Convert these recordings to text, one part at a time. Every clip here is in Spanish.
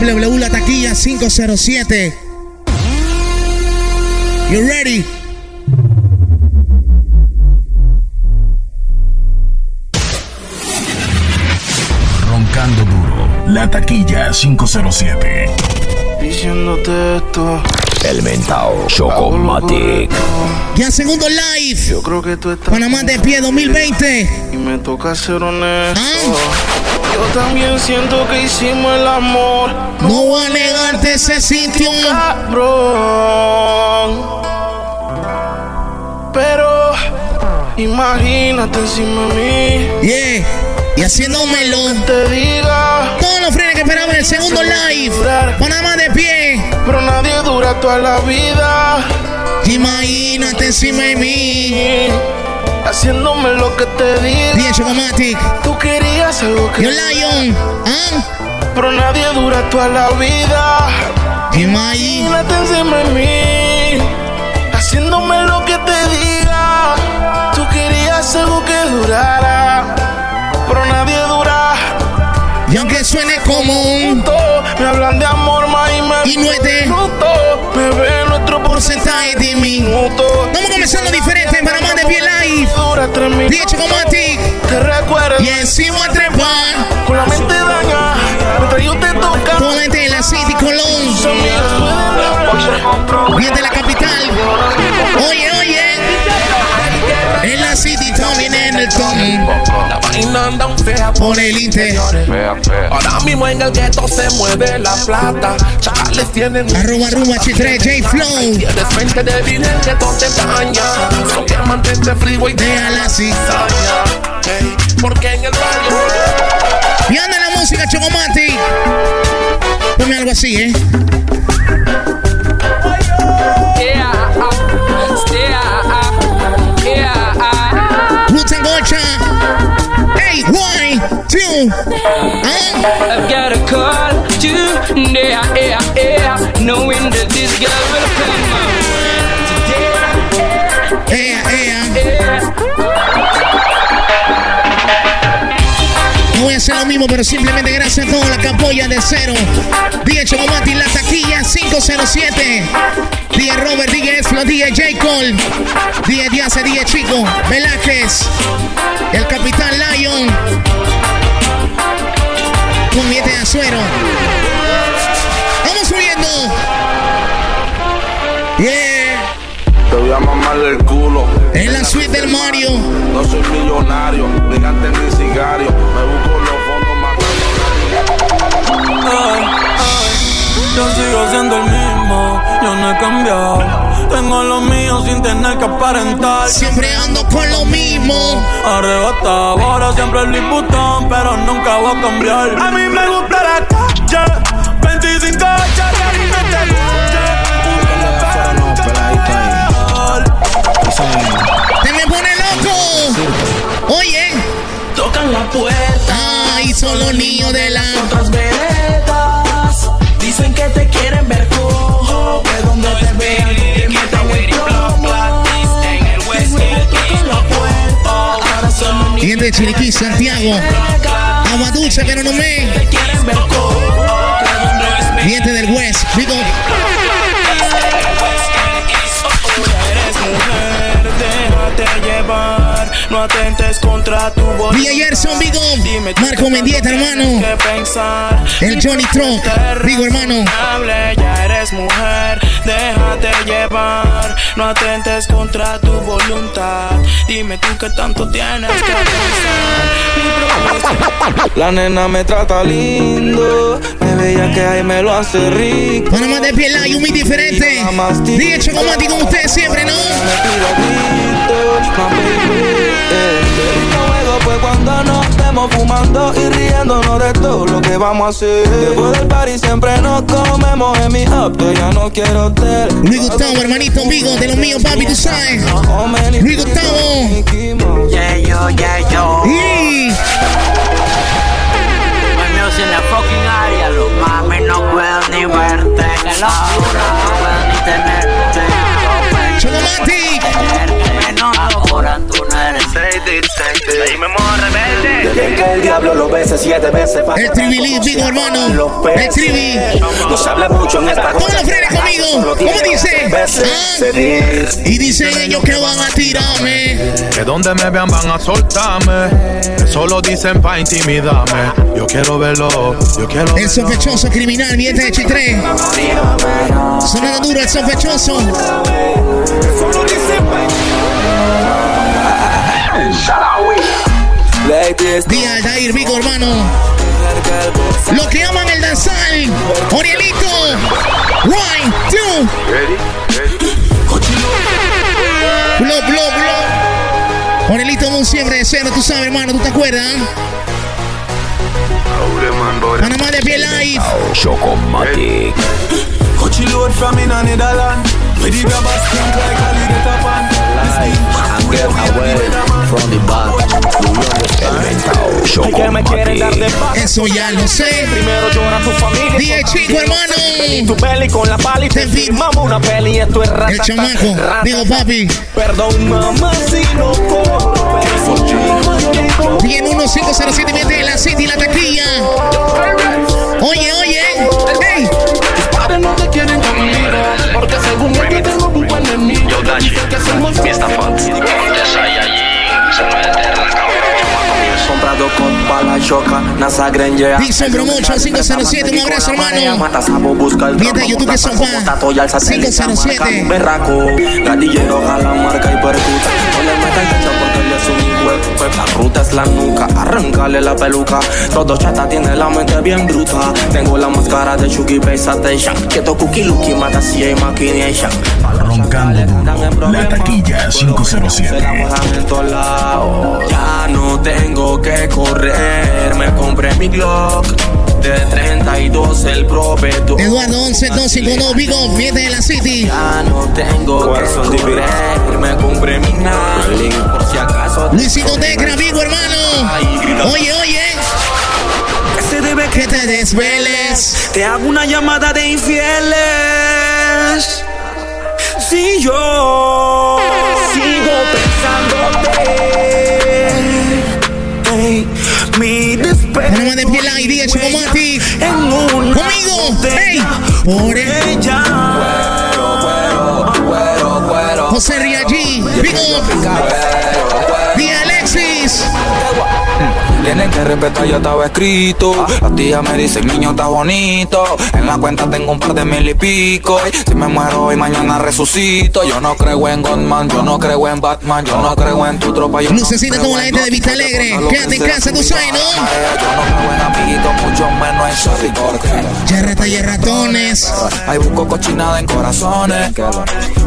www La Taquilla 507. You ready? Roncando duro. La Taquilla 507. Diciéndote esto. El mentao Chocomatic. Ya segundo live. Yo creo que tú estás. Panamá de pie 2020. Y me toca ser honesto. Ah. Yo también siento que hicimos el amor. No voy a negarte ese sitio. Cabrón. Pero imagínate encima de mí. Yeah. Y haciéndomelo. Te diga. Que esperaban el segundo live. Panamá de pie. Pero nadie dura toda la vida. Imagínate encima de mí. Haciéndome lo que te diga. Bien, Chocomatic. Tú querías algo que. Yo Lion. ¿Ah? Pero nadie dura toda la vida. Imagínate encima de mí. Haciéndome lo que te diga. Tú querías algo que Comenzando diferente en Panamá de tres minutos. DJ Chocomatic. Te recuerdo. Y encima trepar. Con la mente daña. Mientras yo te toca. Gente de la City Colón. Bien de la La vaina anda un fea Por el Inter. Ahora mismo en el gueto se mueve la plata. Chacales tienen. Arroba arroba H3 J Flow. Tienes frente de vino el gueto te daña. Son que mantente frío y Déjala así. Hey, porque en el barrio. Y anda la música Chocomatic. Ponme algo así, eh. Roots Hey, one, two. I've got a call today, yeah, yeah, knowing that this girl will come today. Yeah, No voy hacer lo mismo, pero simplemente gracias a todos la que apoyan de cero. DJ Chocomati, la taquilla 507. DJ Robert, DJ Esflo, DJ J. Cole. DJ Díaz, DJ Chico, Velázquez. El Capitán Lion. Un billete de azuero. Vamos subiendo. Yeah. Te voy a mamarle el culo. En la suite del Mario. No soy millonario, ni gante ni cigario. Me busco Yo sigo siendo el mismo, yo no he cambiado. Tengo lo mío sin tener que aparentar. Siempre ando con lo mismo. Arrebatado, ahora siempre el Butón, pero nunca voy a cambiar. A mí me gusta la calle, 25 hachas, que a mí no te me pone loco. Oye. Tocan la puerta. Ay, solo niño de la. Otras veredas. Dicen que te quieren ver cojo. Que donde te vean, te meten el plomo. Y de Chiriquí, Santiago. Agua dulce, pero no me. quieren ver cojo. Diente del West. Digo. Eres mujer, déjate llevar. No atentes contra tu voz. Villa Gerson, Vigo. Marco Mendieta, hermano. El Johnny Trump. Digo, hermano. Hable, Ya eres mujer, déjate llevar. No atentes contra tu voluntad. Dime tú qué tanto tienes que pensar. La nena me trata lindo, me veía que ahí me lo hace rico. Panamá de piel hay un muy diferente. Dije Chocomati con ustedes siempre, ¿no? Luego pues cuando nos estemos fumando y riéndonos de todo lo que vamos a hacer. Después del party siempre nos comemos en mi up, yo ya no quiero hotel. Luis Gustavo, hermanito Vigo, de los míos, papi, tú sabes. Luis Gustavo. Yeah, yo, yeah, yo. Y Premios en la fucking área, los mami no pueden ni verte. Ahora no pueden ni tenerte. Chocomatic. Menos ahora tú no eres. Ahí me mojo rebelde. Quieren que el diablo lo bese siete veces para El tribilí, Vigo, hermano. los El peces. trivi. No se habla mucho en esta Todos los frenes conmigo. ¿Cómo dice? Ah. Dice. Y dicen ellos que van a tirarme. Que donde me vean van a soltarme. Que solo dicen pa' intimidarme. Yo quiero verlo, yo quiero El sospechoso criminal, billete de Chitré. Sonando duro el sospechoso. Solo dicen Ladies, Día Aldair, Vigo, hermano. Lo que aman el danzal. Orielito. One, two. Blow, blow, blow. Orielito, como siempre de cero, tú sabes, hermano, ¿tú te acuerdas? Panamá de pie live. Chocomatic. Coachy load from in a Netherland. With the grabber stink like a little pan. The que me quieren dar de paz. Eso ya lo sé. Primero llora tu familia. Dije, chico, hermano. Y tu peli con la pali te Te fi- firmamos una peli. Esto es rata. El chamaco. Digo, papi. Perdón, mamá, si no corro. pero 11507 mete la City la taquilla. Oye, oye. Hey. NASA Granger. Promotion 507, un abrazo, hermano. Mientras YouTube satélite, 507. marca un Berraco, gatillero, jala, marca y percuta. No le meta el gancho porque él es un pues La ruta es la nuca, arrancale la peluca. Todo chata tiene la mente bien bruta. Tengo la máscara de Chucky Station. Quieto cookie lookie, mata si hay maquination. Roncando duro. La taquilla 507. Ya no tengo que correr, me compré mi Glock de 32 el proveedor. Eduardo 11252 Vigo, mete en la City. Ya no tengo que correr, me compré mi Nike por si acaso. Luisito Tecra, Vigo, hermano. Oye, oye. se debe Que te desveles. Te hago una llamada de infieles. Si yo Panamá de pie live, día Chocomatic. en una Conmigo. Hey. Por el ella. Tienen que respetar, ya estaba escrito. Las tías me dicen, niño, está bonito. En la cuenta tengo un par de mil y pico. Si me muero hoy, mañana resucito. Yo no creo en Godman, yo no creo en Batman, yo no creo en tu tropa. Yo no Lucecita creo como la en gente de Vista Alegre. yo Quédate en casa, tú sabes, ¿no? Yo no creo en amiguitos, mucho menos en sorry porque Ya rata y ratones. Hay busco cochinada en corazones.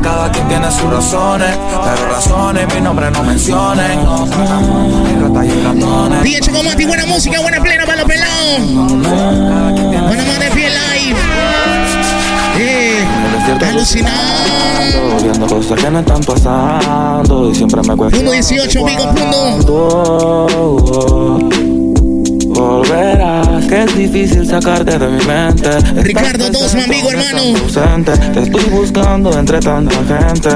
Cada quien tiene sus razones, pero razones mi nombre no mencionen. Ratones. Día Chocomatic, buena música, buena plena para los pelados. Panamá de pie live. Eh, alucinado. Viendo cosas que no están pasando y siempre me cuesta. Punto 18, amigo, Volverás, que es difícil sacarte de mi mente. Estás Ricardo Dosma, amigo, hermano. ausente. Te estoy buscando entre tanta gente,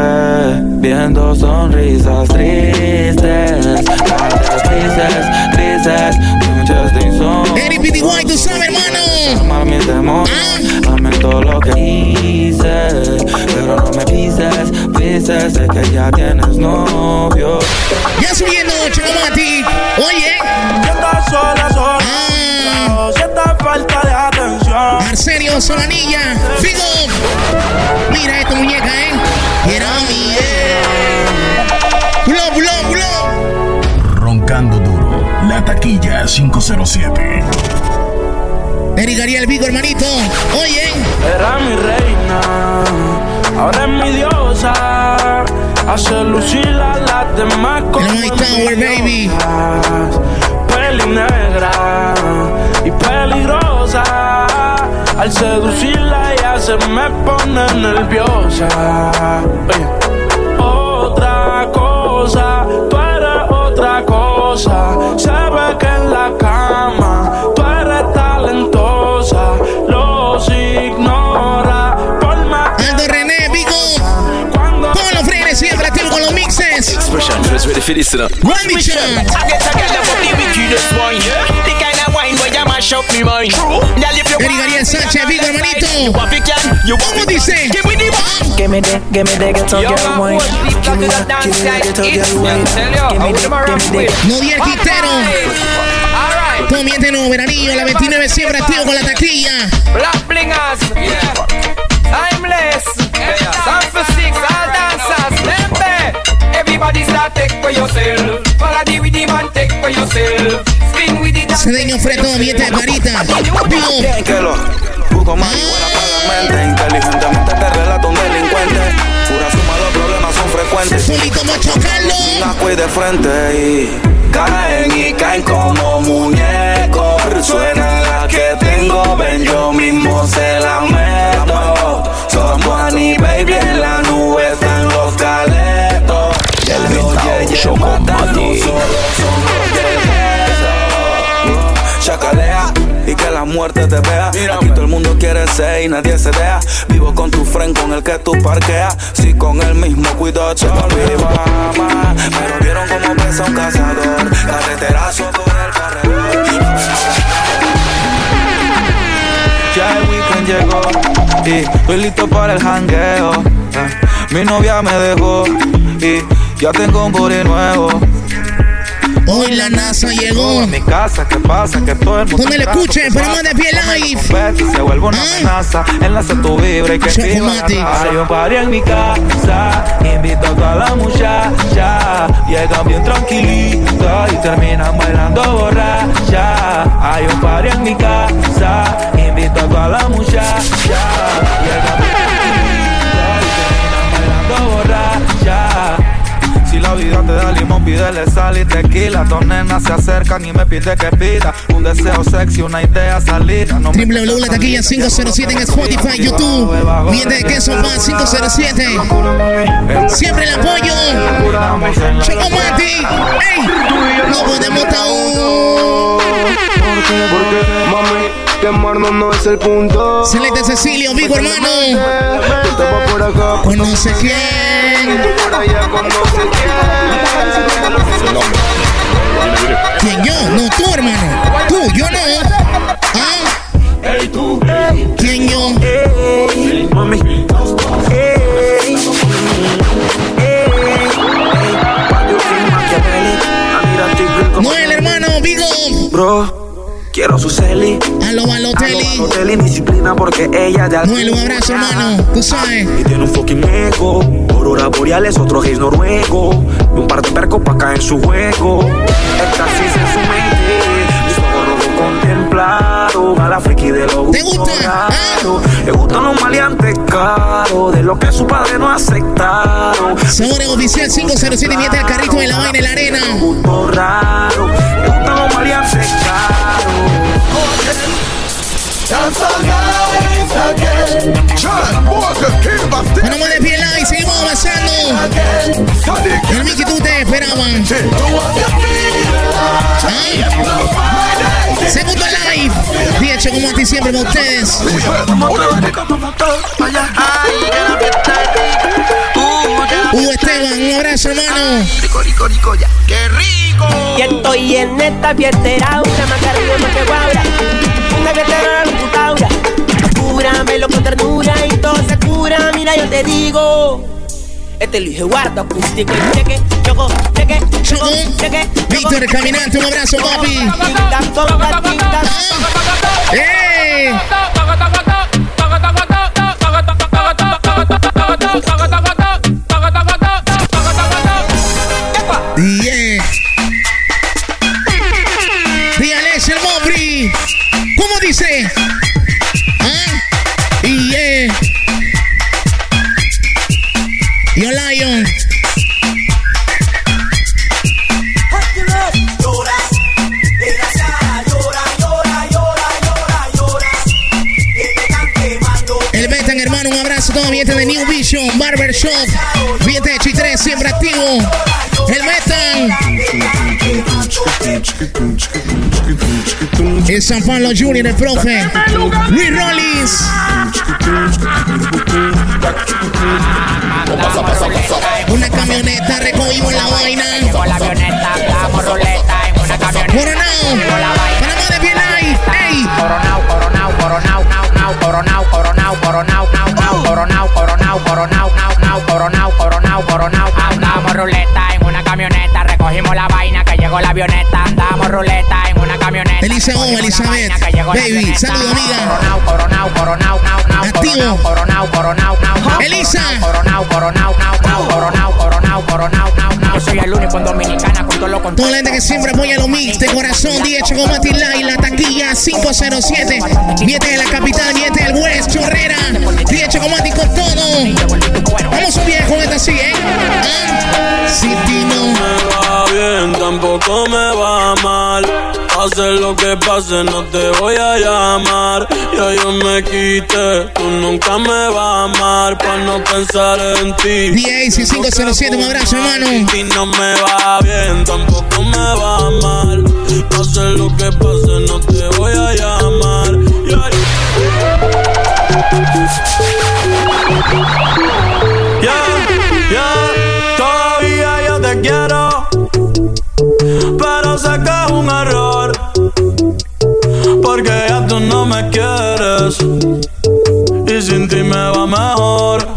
viendo sonrisas tristes, tardes grises, grises, noches de insomnio. Eric PTY, tú sabes, hermano. Mis demonios, lamento lo que hice, pero no me pises, pises, sé que ya tienes novio. Ya subiendo Chocomatic. Oye. Solanilla. Figo. Mira esta muñeca, ¿eh? Era mi. Blow, blow, blow. Roncando duro. La taquilla 507. Eric Ariel Vigo, hermanito. Oye. Era mi reina, ahora es mi diosa. Hace lucir a las demás como Tower, baby. Peli negra y peligrosa. Al seducirla ella se me pone nerviosa. Oye. Otra cosa, tú eres otra cosa. Se ve que en la cama tú eres talentosa. Los ignora los mixes. Just ready for this, you know. Run chant. I get a girl the wickedest one, yeah. The kind of wine where you mash up me mind. True. Girl, if you Ariel Sánchez, Vigo, hermanito. you want it, can. You want ¿Cómo it, dice? Give me the. Give me the, give me the ghetto girl wine. Give me the, dance give me the ghetto girl yeah, wine. you, Give me the, give me with. the. Nodier Quintero. Comiente nuevo veranillo, la 29 siempre activo con la taquilla. Black blingers. Yeah. Timeless. Sound for six, all dancers. Lempe. Everybody start take for yourself. Follow the with the man, take for yourself. Spin with the Cedeño Freto, ambiente de carita. Lo busco marihuana para la mente. Inteligentemente te relato un delincuente. Pura suma, los problemas son frecuentes. Solito Mocho Carlos. La cuide de frente y caen y caen como muñecos. Suena la que tengo, ven yo mismo se la meto. Somos Annie Baby en la Ventao Show con Mati. Chacalea y que la muerte te vea. Aquí todo el mundo quiere ser y nadie se deja. Vivo con tu friend con el que tú parqueas. Si con el mismo cuidado se viva más. Pero vieron cómo pesa un cazador. Carreterazo por el corredor. Ya el weekend llegó y estoy listo para el jangueo. Eh, Mi novia me dejó y ya tengo un body nuevo. Hoy la NASA llegó. En mi casa, ¿qué pasa? Que todo el mundo. Donde le escuchen, pero más de pie live. Se vuelve una Ah. amenaza. Enlace tu vibra y que raza. Hay un party en mi casa. Invito a toda la muchacha. Llegan bien tranquilitas y terminan bailando borracha. Hay un party en mi casa. Invito a toda la muchacha. Llegan Si la vida te da limón, pídele sal y tequila. Dos nenas se acercan y me pide que pida un deseo sexy, una idea salida. No me www La Taquilla 507 en Spotify, YouTube. Miente de queso más 507. Siempre el apoyo. Chocomati. ¡Ey! No podemos estar Porque, mami, quemarnos no es el punto. Excelente Cecilio, Vigo hermano. Tú por acá, Con no sé quién. por allá con no sé quién. ¿Quién yo? No, tú hermano. Tú, yo no. ¿Ah? ¿Quién yo? Mami, No el hermano, Vigo. bro, quiero su celi. A lo Balotelli. Hotel y disciplina porque ella ya Noel, un abrazo hermano. Tú sabes. Y tiene un fucking ego. Aurora boreales, otro gays noruego. Y un par de percos pa' caer en su juego. Éxtasis en su mente. Mis ojos rojos contemplados. A la friki de los ¿Te gusta? Ah. Le gustan los maleantes caros. De lo que su padre no aceptaron. Sabor oficial 507 miente al carrito de la vaina en la arena. Gusto raro. Le gustan los maleantes caros. Ponemos de pie live, seguimos avanzando. El Mickey, tú te esperaban. ¿Ah? Segundo live. 10 como a ti siempre con ustedes. Hugo Esteban, un abrazo, hermano. Y estoy en esta fiestera, una macarena más que guabra. Una da la computadora. Cúramelo con ternura y todo se cura. Mira, yo te digo. Este Luis Eduardo acústico. Cheque, choco, cheque, choco, cheque. Víctor Caminante, un abrazo, papi. Pablo Junior, el profe. Luis nao, nao, coronao, coronao, coronao, nao, nao. Yo soy el único en Dominicana con todo lo con Toda la gente que siempre apoya los mix de corazón, 10 Chocomati la taquilla 507. Viete de la capital, viete del West, Chorrera. 10 Chocomati con todo. Vamos a con esta así, ¿eh? Ah, si ti no. me va bien, tampoco me va mal. Pase lo que pase, no te voy a llamar. Ya yo me quité, tú nunca me vas a amar. Pa' no pensar en ti. 10 y 507, un abrazo, hermano. Y no me va bien, tampoco me va mal. Pase lo que pase, no te voy a llamar. Ya, ya, mejor.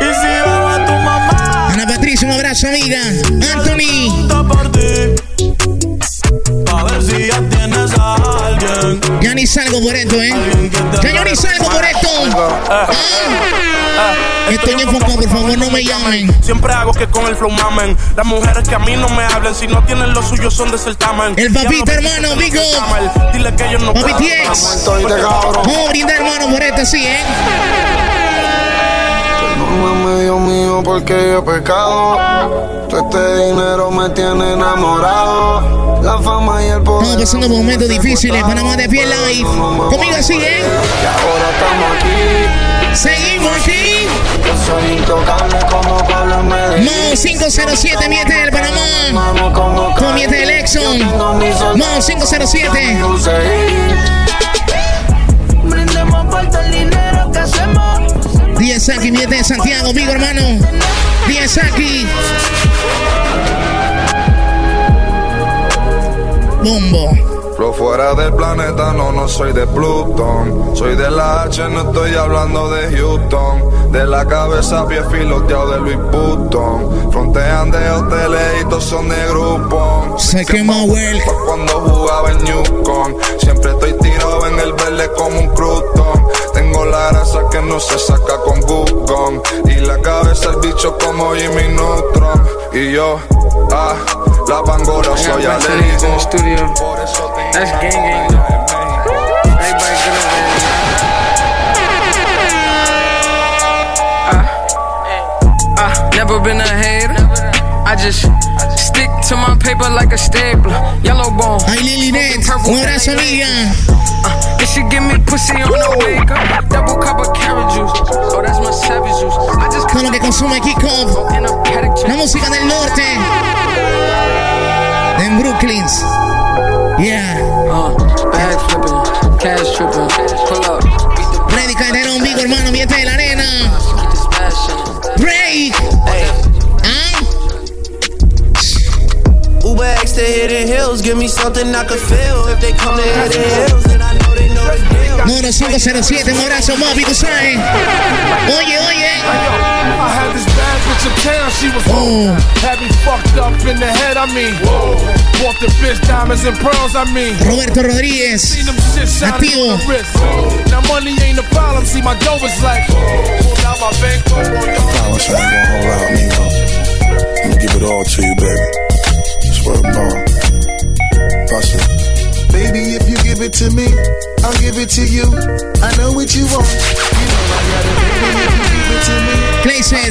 Y si veo a tu mamá. Ana Patricia, un abrazo, amiga. Anthony. por ti. A ver si ya tienes a alguien. Ya ni salgo por esto, ¿eh? Ya yo ni salgo por esto. Ah. Estoy enfocado, por favor, no me llamen. Siempre hago que con el flow mamen. Las mujeres que a mí no me hablen, si no tienen lo suyo, son de certamen. El papito, hermano, Vigo. Dile que ellos no Papi TX. Vamos a brindar, hermano, por esto, sí, ¿eh? No me dio mío porque yo he pecado. Todo este dinero me tiene enamorado. La fama y el poder. Estamos pasando momentos difíciles. Panamá de pie live. Conmigo así, ¿eh? Y ahora estamos aquí. Seguimos aquí. Mo 507, miete del Panamá. Con miete del Exxon. Mo 507. Brindemos por todo el dinero que hacemos. 10 aquí, miete de Santiago, Vigo, hermano. 10 aquí. Bombo. Lo fuera del planeta, no, no soy de Plutón. Soy de la H, no estoy hablando de Houston. De la cabeza, pie filoteado de Louis Vuitton. Frontean de hoteles y todos son de grupo. Se quema, well. Cuando jugaba en Newcom. Siempre estoy tirado en el verde como un crutón. Tengo la grasa que no se saca con Google. Y la cabeza el bicho como Jimmy Neutron. Y yo, ah, la pangola soy alérgico. Por eso That's gang gang. Everybody get over Uh, uh, never been a hater. I just stick to my paper like a stapler. Yellow bone. Ay, Lily. Un abrazo, amiga. Uh, should give me pussy on the wake up. Double cup of carrot juice. Oh, that's my savage juice. I just come. Con lo que consume Kickoff. La música del norte. En Brooklyn. Yeah. Uh, bag flipping, cash tripping. Pull up. Freddy Calderón, Vigo, hermano, viete de la arena. Break. Ah. Uber X to Hidden Hills, give me something I could feel. If they come to Hidden Hills, then I know they know the deal. Número 507, un abrazo, Bobby, tú sabes. Oye, oye. I had this bad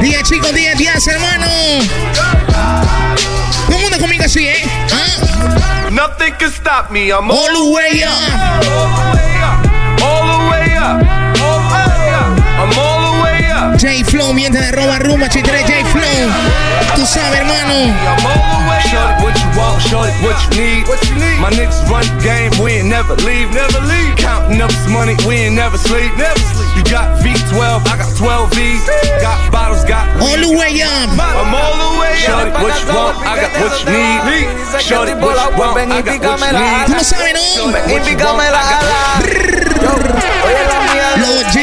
10 chicos, 10, 10, hermano. Todo el mundo conmigo así, ¿eh? ¿Ah? Nothing can stop me. I'm all the way up. All the way up. All the way up. I'm all the way up. J Flow, miente de roba rumba, chitre J Flow. Tú sabes, hermano. Shorty, what you want, shorty, what you need. What you need? My niggas run the game, we ain't never leave, never leave. Counting up this money, we ain't never sleep, never sleep. You got V12, I got 12 V's. Got bottles, got all the way up. I'm all the way up. Shorty, what you want, I got what you need. Shorty, what you want, I got what you need. Tú no sabes, ¿no? Ven y pícame la ala. Los G.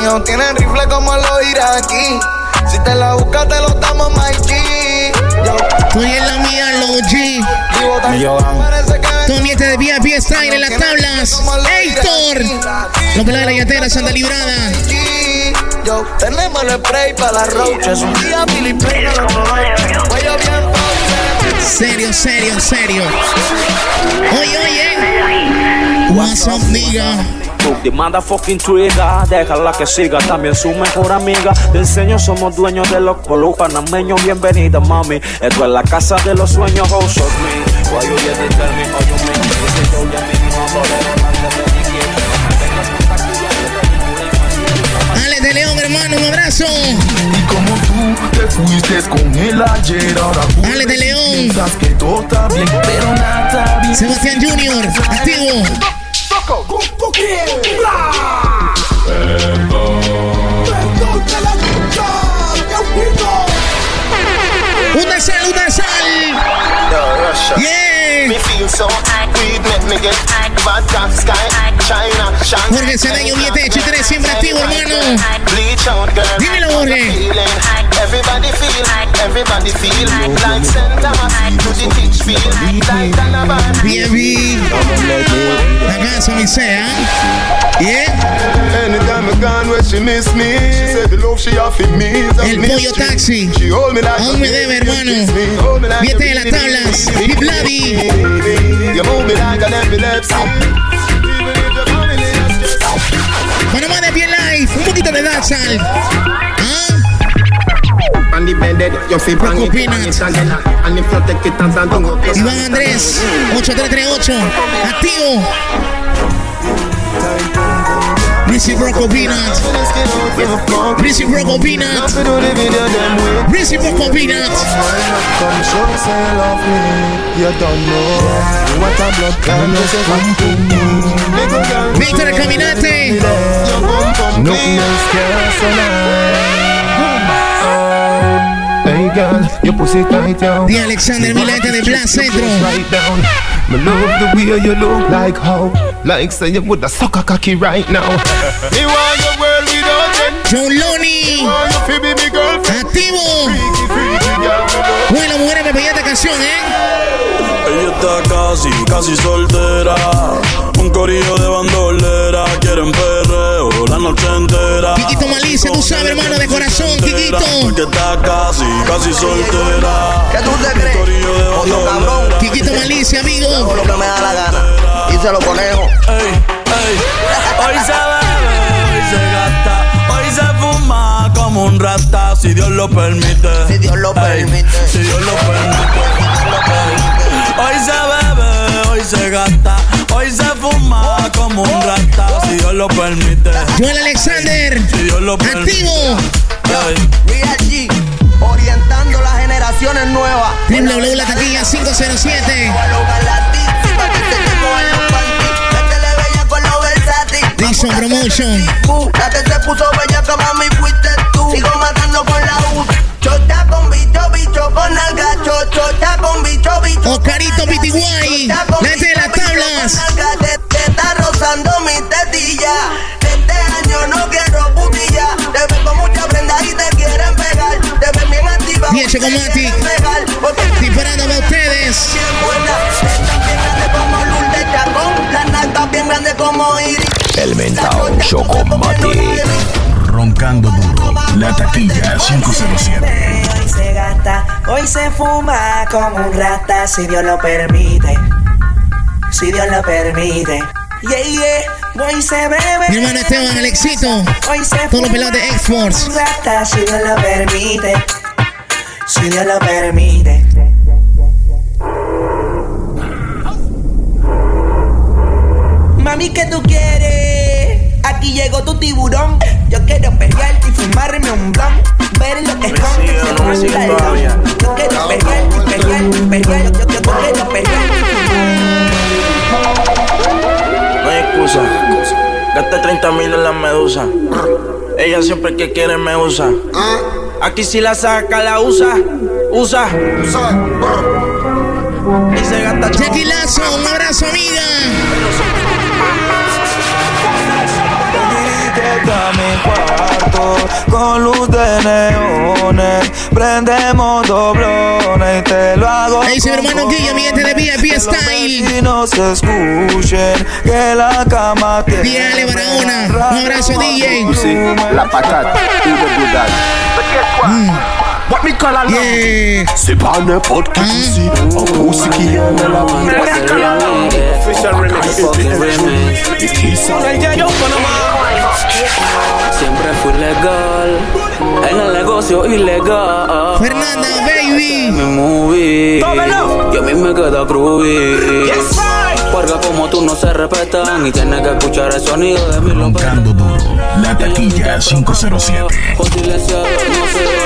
Mío, tienen rifle como los iraquí. Si te la buscas, te lo damos, Mikey. Tú y la mía, los G. Tú mientes de VIP Style en las tablas. Héctor. Los pelados de la yatera, Santa Librada. Yo, tenemos el spray para las roaches. Un día Billy Cuello bien Serio, serio, serio. Oye, oye. What's up, nigga? The motherfucking trigger, déjala que siga, también su mejor amiga. Te enseño, somos dueños de los colus panameños. Bienvenida, mami. Esto es la casa de los sueños, house of me. Why you didn't tell me how you mean? Dice yo ya mismo, Ale de León, hermano, un abrazo. Y como tú te fuiste con él ayer, ahora tú Ale de León. piensas que todo está bien, pero nada bien. Sebastián Junior, activo. so Weed make me get vodka sky Jorge Cedeño, miete de Chitre, siempre activo, hermano. Dímelo, Jorge. Everybody feel, everybody feel like St. Thomas to the teach feel like Donovan. Bien, bien. La casa, mi sea. Yeah. Anytime I gone where she miss me, she said the love she offered me is a El pollo taxi. She hold me like Aún me debe, hermano. Miete de las tablas. Mi Bloody. You move me like an epilepsy. Poquito de. ¿Ah? Peanut. Iván Andrés. 8338. Activo. Rizzy Rocco Peanut. Rizzy Rocco Peanut. Rizzy Rocco Peanut. Come show love me. You don't know what a blood can do to me. Víctor el Caminante. Nothing else cares tonight. Hey girl, your pussy tight down. De Alexander Milete de Blas Centro. Me love the way you look like how, like say you would a sucker cocky right now. Me want your world without end. John girlfriend. Activo. Bueno, mujeres, me pedí esta canción, ¿eh? Ella está casi, casi soltera. Un corillo de bandolera. Quieren perreo la noche entera. Quiquito Malicia, tú sabes, hermano, de corazón, Quiquito. Porque está casi, casi soltera. ¿Qué tú te crees? Odio cabrón. Quiquito Malicia, amigo. Hago lo que me da la gana. Y se lo conejo. Ey, ey. Hoy se bebe, hoy se gasta, hoy se fuma como un rata, si Dios lo permite. Si Dios lo Ey, permite. Si Dios lo permite. Hoy se bebe, hoy se gasta, hoy se fuma como un rata, si Dios lo permite. Joel Alexander. Si Dios lo permite. Activo. Real G. Orientando las generaciones nuevas. www La Taquilla 507. Dixon Promotion. La que se puso bella que mami fuiste tú. Sigo matando con la U. Chota con bicho, bicho con alga. Chota con bicho, bicho. Oscarito Pitiguay. La Chocomatic. Disparando para ustedes. El mentao Chocomati. Roncando duro. La taquilla 507. Hoy se gasta, hoy se fuma como un rata, si Dios lo permite. Si Dios lo permite. Yeah, yeah. Hoy se bebe. Mi hermano Esteban, el éxito. Hoy se Todos los pelados de X-Force. Si Dios lo permite si Dios lo permite. Mami, ¿qué tú quieres? Aquí llegó tu tiburón. Yo quiero pelearte y fumarme un blunt. Ver lo que esconde se me todavía. Yo quiero pelearte y pelearte y pelearte. Yo, yo, yo quiero pelearte. No hay excusa. Gasté 30 mil en la medusa. Ella siempre que quiere me usa. Ah. Aquí si la saca, la usa. Usa. Y se gasta un abrazo, amiga. Con luz de neones. Prendemos doblones y te lo hago. Ahí hermano Guilla, mi gente de VIP Style. Y no se escuchen que la cama tiene. Barahona, un abrazo, DJ. La patate, What me call a love? Yeah. C'est pas n'importe qui ici, en musique qui aime la Siempre fui legal en el negocio ilegal. Fernanda, baby. Me moví. Y a mí me queda groovy. Porque como tú no se respetan y tienes que escuchar el sonido de mi Roncando duro, la taquilla 507. Con silenciado no se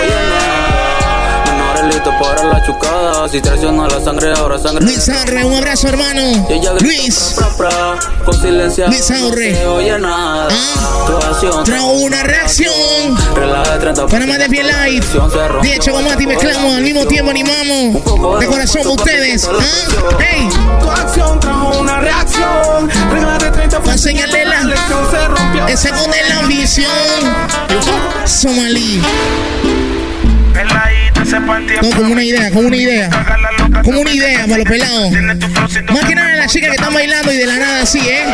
listos para la chucada. Si traiciona la sangre, ahora sangre. Luis Arre, un abrazo, hermano. Luis. pra, pra, Con silenciado Luis Aurre. no oye nada. Tu acción Trago una reacción. Relaja de 30 Panamá de Pie Live. De hecho, vamos a ti mezclamos al mismo tiempo, animamos. De corazón para ustedes. ¿Ah? ¡Ey! Tu acción trajo una reacción. Regla de 30 Para enseñarle la. lección se rompió. Ese con la ambición. Somalí. No, como una idea, como una idea. Como una idea para los pelados. Más que nada las chicas que están bailando y de la nada así, ¿eh?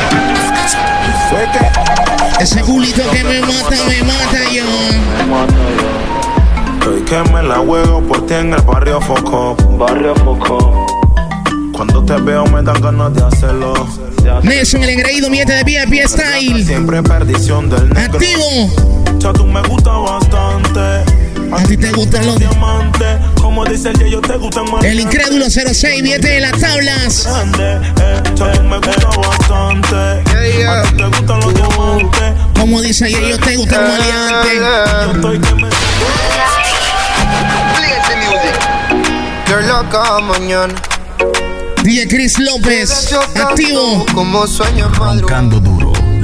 Ese culito que me mata, me mata yo. Estoy que me la juego por ti en el barrio Foco. Barrio Foco. Cuando te veo me dan ganas de hacerlo. Nelson, el engreído, miente de VIP Style. Siempre perdición del negro. Activo. Ya tú me gusta bastante. A ti te gustan los diamantes. Como dice el yo te gustan más. El incrédulo 06, viete de las tablas. Ya tú me gusta bastante. A ti te gustan los diamantes. Como dice ayer, yo te gusta el maleante. Yo estoy que me. Girl, loca mañana. DJ Chris López, activo. Como sueño madrugada.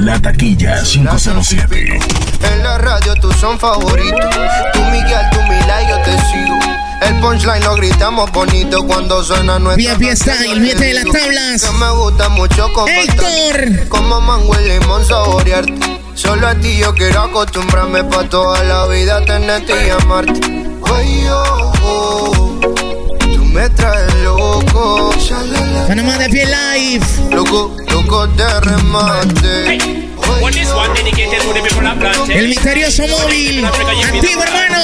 La taquilla 507. En la radio tú son favoritos. Tú Miguel, tú Mila y yo te sigo. El punchline lo gritamos bonito cuando suena nuestra VIP Style, viete de las tablas. Que me gusta mucho compartir. Como mango y limón saborearte. Solo a ti yo quiero acostumbrarme pa' toda la vida tenerte y amarte. Ay, oh, oh, me traes loco. Panamá de Pie Live. Loco, loco de remate. El misterioso móvil. Activo, hermano.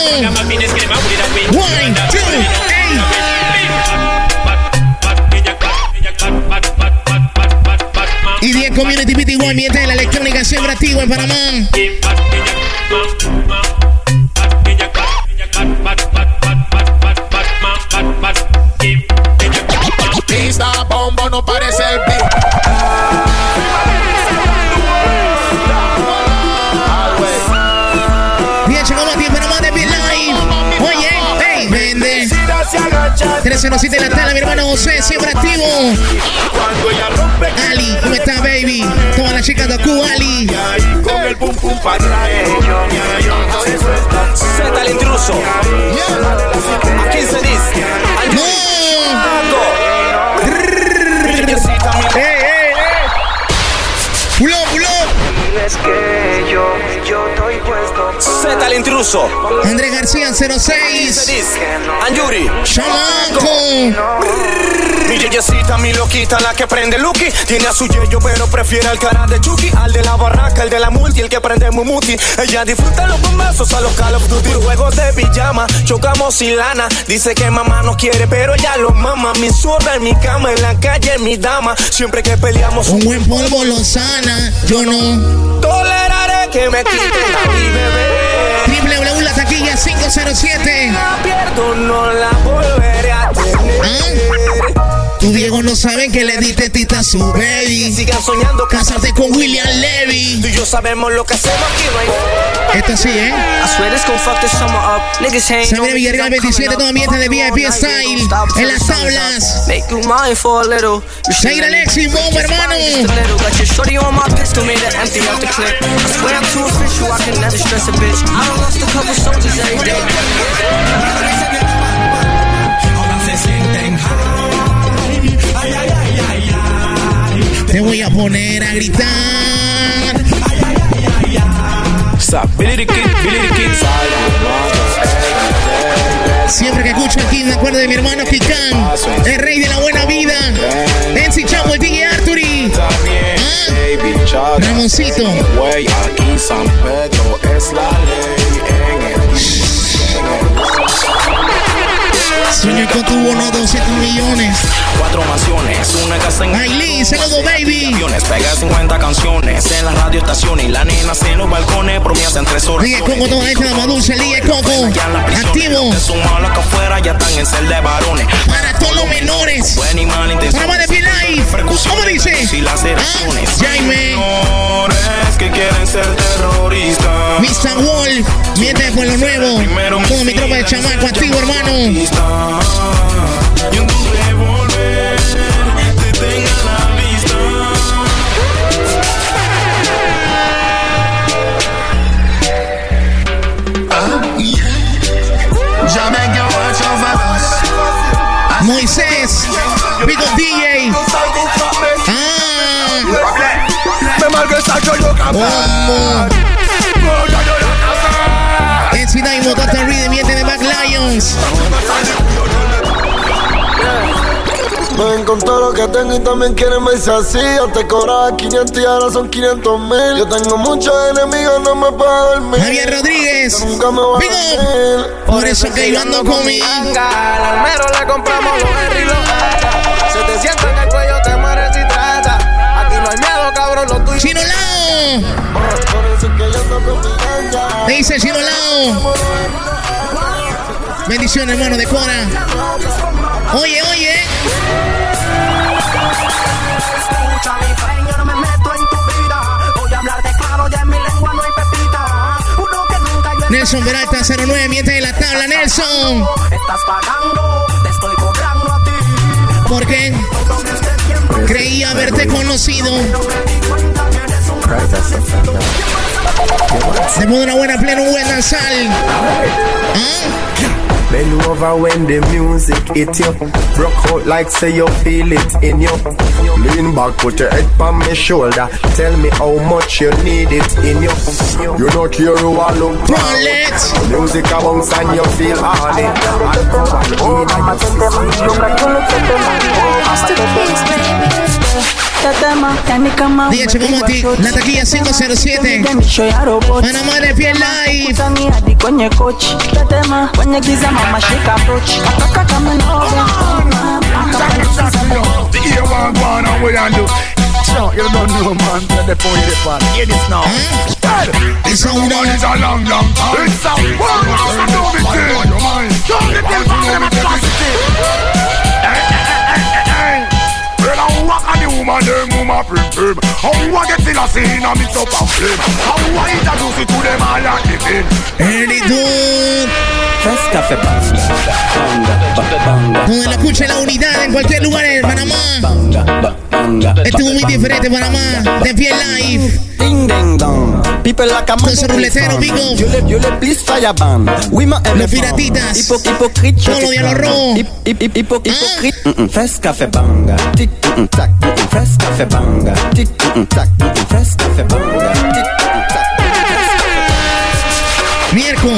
One, two, eight. Y 10 Community PT One, miente de la electrónica siempre activo en Panamá. No parece el beat. Bien, ti, Panamá de Pie Live. Oye, hey, vende. 307 en la tela, mi hermano José, siempre activo. Ali, ¿cómo estás, baby? Todas las chicas de Acu, Ali. Con el pum pum para. Z el intruso. ¿A quién se dice? ¡Eh, eh, eh! ¡Pulo, pulo! que yo, yo estoy puesto. Z el intruso. Andrés García, 06. Anjuri. Chamaco. Mi yeyecita, mi loquita, la que prende Lucky. Tiene a su yeyo, pero prefiere al cara de Chucky. Al de la barraca, el de la multi, el que prende Mumuti. Ella disfruta los bombazos a los Call of Duty. Juegos de pijama, chocamos y lana. Dice que mamá no quiere, pero ella lo mama. Mi zurda en mi cama, en la calle, mi dama. Siempre que peleamos, Un buen polvo lo sana. Yo no. Toleraré que me quiten a mi bebé. www la taquilla 507. La pierdo, no la volveré a tener. Tu viejo no saben que le diste tita a su baby. Sigan soñando Cásate con William Levy. Tú y yo sabemos lo que hacemos aquí, right? Esto sí, ¿eh? I swear this gon' fuck summer up. Niggas ain't Sabrina Villarreal 27, todo ambiente de VIP Style. En las tablas. Make you mine for a little. You should Seguir Alexis Bomb, hermano. Just a little. Got your shorty on my pistol, made it empty out the clip. I swear I'm too official, I can never stress a bitch. I done lost a couple soldiers every day. Te voy a poner a gritar. Siempre que escucho aquí me acuerdo de mi hermano Kikán, el rey de la buena vida. Ensi Chapo, el DJ Arturi. Ah, Ramoncito. Güey, aquí San Pedro es la ley Sueño con tu bono 200 millones. Cuatro mansiones, una casa en Aileen, saludo baby. aviones, pega 50 canciones en la radioestación y la nena en los balcones, promesas en tres horas. DJ Coco, toda esta la dulce, DJ Coco. Activo. De su malo que afuera ya están en cel de varones. Para los menores. Más de Live. ¿Cómo dice? Ah, Jaime. Que quieren ser terroristas. Mr. Wall, miente por lo nuevo. Todo mi tropa de chamaco activo, hermano. Moisés, Up DJ. Ah. It's Daimo, Dr. Reed, miente de Back Lions. Ven con todo lo que tengo y también quieren verse así. Antes cobraba 500 y ahora son 500 mil. Yo tengo muchos enemigos, no me puedo dormir. Javier Rodríguez. Yo nunca me voy a. Por eso que yo ando con mi Anga, Al almero le compramos los R y los. Se te sienta en el cuello, te mueres si trata. Aquí no hay miedo, cabrón, lo tuyo. Chino Lao. Por eso que yo ando con mi ganga. Me dice Chino Lao. Bendiciones, hermano de Cora. Oye, oye. Escucha mi fe, yo no me meto en tu vida. Voy a hablar de claro, ya en mi lengua no hay pepita. Uno que nunca yo Nelson Peralta 09, miente de la tabla, Nelson. Estás pagando, te estoy cobrando a ti. ¿Por qué? Creí haberte conocido. Se pone una buena plena, un buen danzal. ¿Ah? Bend over when the music hit you. Broke out like say you feel it in you. Lean back, put your head on my shoulder. Tell me how much you need it in you. You don't care who I look for. Music a bounce and you feel horny. Día Chocomati, la taquilla 507. Panamá de Piel Live. kwenye kochi tetema kwenye giza mama shika pochi ataka kama The ear one go on and we and do. So you don't know man, tell the point the part. Hear this now. It's a woman is a long, long time. It's a one house and do me thing. Don't get them from them atrocity. Well, woman, them woman prim. How I get in a mix up a flame. How I introduce it to them all like the thing. Early dude. Café Banga, banga, Donde la escucha la unidad en cualquier lugar en Panamá. banga. Esto es muy diferente, Panamá. De Live. Ding ding dong. People like a. You le, you le please fire ban. Oui, ma Los piratitas. Hipo, hypocrite. Todos los robos. Hip, hip, hip, hipo, hypocrite. Mm-mm. Fresh Café Banga. Tic, tac. Café Banga. Tic, mm-mm, tac. Mm-mm. Fresh Café Banga. Tic, mm-mm, tac. Mierco.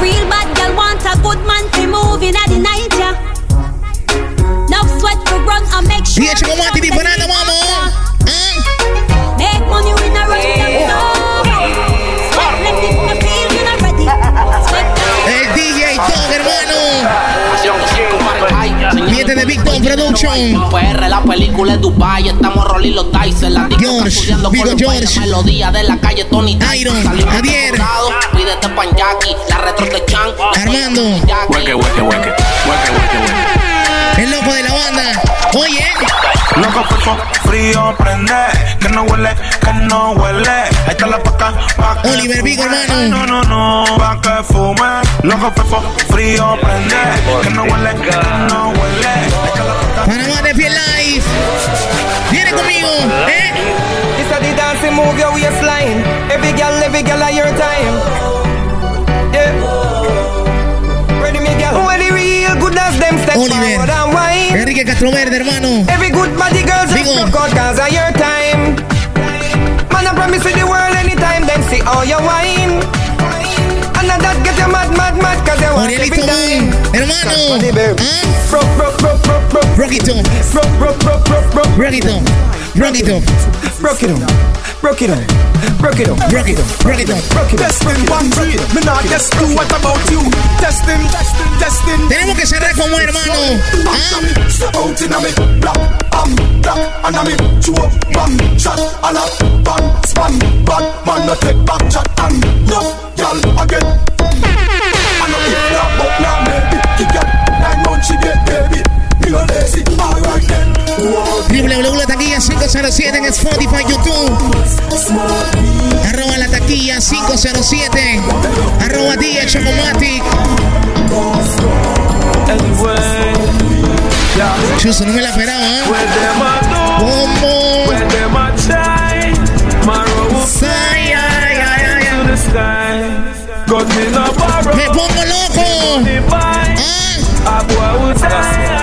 Real bad girl want a good man to move in at the night, yeah. No sweat to run and make sure. Día Chocomati disparando, vamos. Production. PR, la película es Dubai, estamos rolling los dice, la George, Vigo George. melodía de la calle Tony Iron, Salimos Javier. Pídete pan Jackie, la retro de Chan. Armando. Hueque, hueque, hueque, hueque, hueque, hueque. El loco de la banda. fefo, frío, prende. Que no huele, que no huele. Ahí está la paca, pa' Oliver Vigo, hermano. No, no, no, pa' que fume. Loco, fefo, frío, prende. Que no huele, que no huele. Ahí está la paca. Panamá de Fiel Live. Viene conmigo, ¿eh? It's a the dancing move your waistline. Every girl, every girl at your time. Oliver. forward and wine. Enrique Castroverde, hermano. Every good body girl just Vigo. broke out cause of your time. Man, I promise you the world anytime, then see all your wine. And that get you mad, mad, mad, cause you want every time. Hermano. ¿Ah? Broke, broke, broke, broke, it up, Broke, broke, broke, broke, broke. rock it up, rock it up, Broke it on. Broke it on. Broke it on. rock it up, rock it up. Broke it. Testing one three, me not guess two. What about you? Testing, testing, testing. Tenemos que cerrar como hermano. ¿Ah? Step out in a me, black, bam, black, and a me, chew up, bam, shot, a la, bam, span, bad, man, no take back chat, and no, y'all again. I know if not, but now maybe, you got nine months she get baby. Me no lazy, alright then. www La Taquilla 507 en Spotify, YouTube. Arroba La Taquilla 507. Arroba DJ Chocomatic. Chuso, no me la esperaba, ¿eh? Me pongo loco. ¿Ah?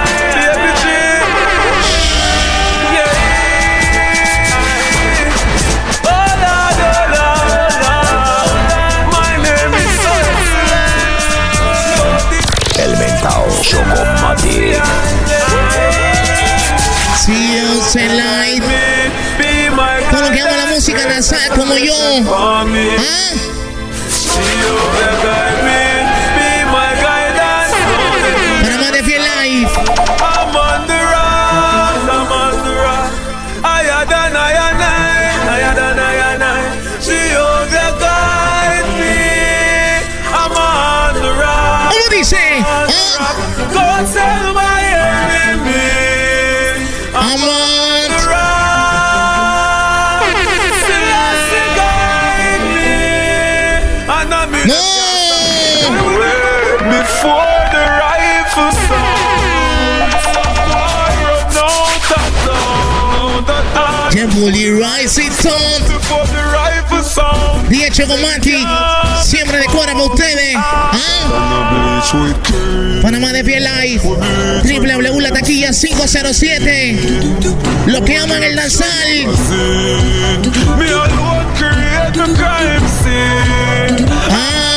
Si yo se live. Todo lo que ama la música danzar como yo. ¿Ah? Bully rise it sound. DJ Chocomatic. Siempre de cuadra para ustedes. ¿Ah? Panamá de Fiel Live. www La Taquilla 507. Los que aman el danzal. Ah.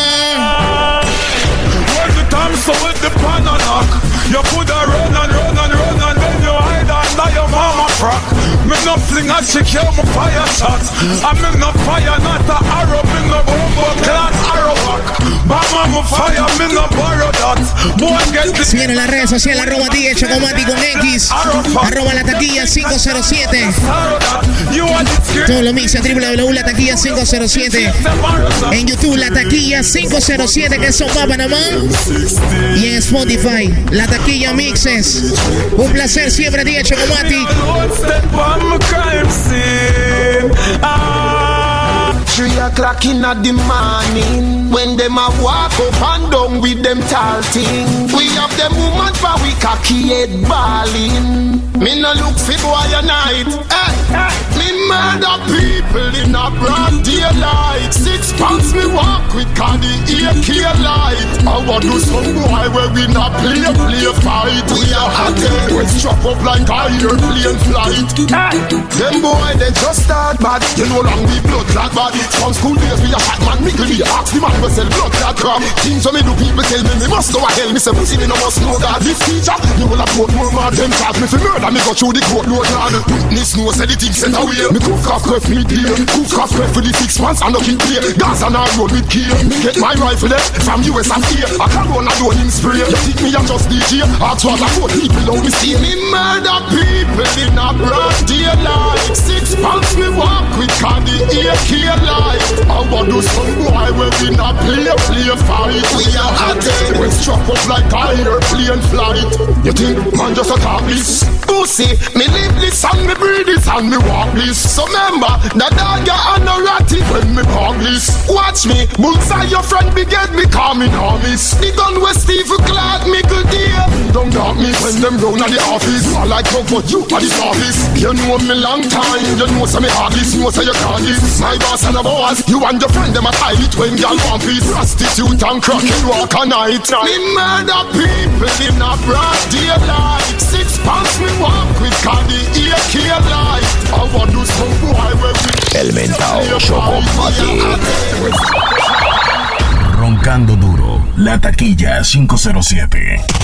You put a run and run and run and then you hide under your mama. Me no fling a chick, you me fire shot. I me no fire, not a arrow, me no bombo class arrow back. Mama me fire, me no borrow Síguenos en las redes sociales, arroba DJ Chocomatic con X, arroba la taquilla 507. arrow that. You want it Todo lo en www La Taquilla 507. En YouTube, La Taquilla 507, que son para Panamá. Y en Spotify, La Taquilla Mixes. Un placer siempre, DJ Chocomatic. O'clock in the morning. When them a walk up and down with them tall thing. We have them woman for we cocky head balling Me no look for boy a night. Hey, hey. Me murder people in a broad daylight. Six pounds me walk with candy AK light. I want do some boy where we not play play fight. We are hot we strap up like a airplane flight. Hey. Them boy they just start bad. You know long we blood clot bad From school days we a fat man. Mickle me ask the man we sell blood clot crap Things when me do people tell me me must go a hell. Me say pussy me no must know that This teacher you will have more mad Them charge me for murder me go through the court load lad er Witness know say er the thing set er away Me cook off crap me clear Cook off crap for the six months and no keep play Gas and I roll with key Me get my rifle there from US and here. I can run a don't him spray. You think me I'm just DJ Ask what I put people how we see me murder people in a broad daylight Six pounds me walk with candy AK light light. I want to some boy where we not play, play fight. We are hot when strap up like airplane flight. You think man just a talk this? Pussy, me live this and me breathe this and me walk this. So remember, the dog ya and no ratty when me walk this. Watch me, bullseye your friend get me coming on miss. The gun where Steve Clark me good dear. Don't doubt me when them round at the office. I like talk but you at the office. You know me long time, you know say me hard this, know say you can't this. My boss and the you and your friend them a tie it when y'all want peace. Prostitute and cracking walk a night. Me murder people in a broad daylight. Six pants me walk with candy, AK light. I want to some boy where we El Chocomatic. Roncando duro, la taquilla 507.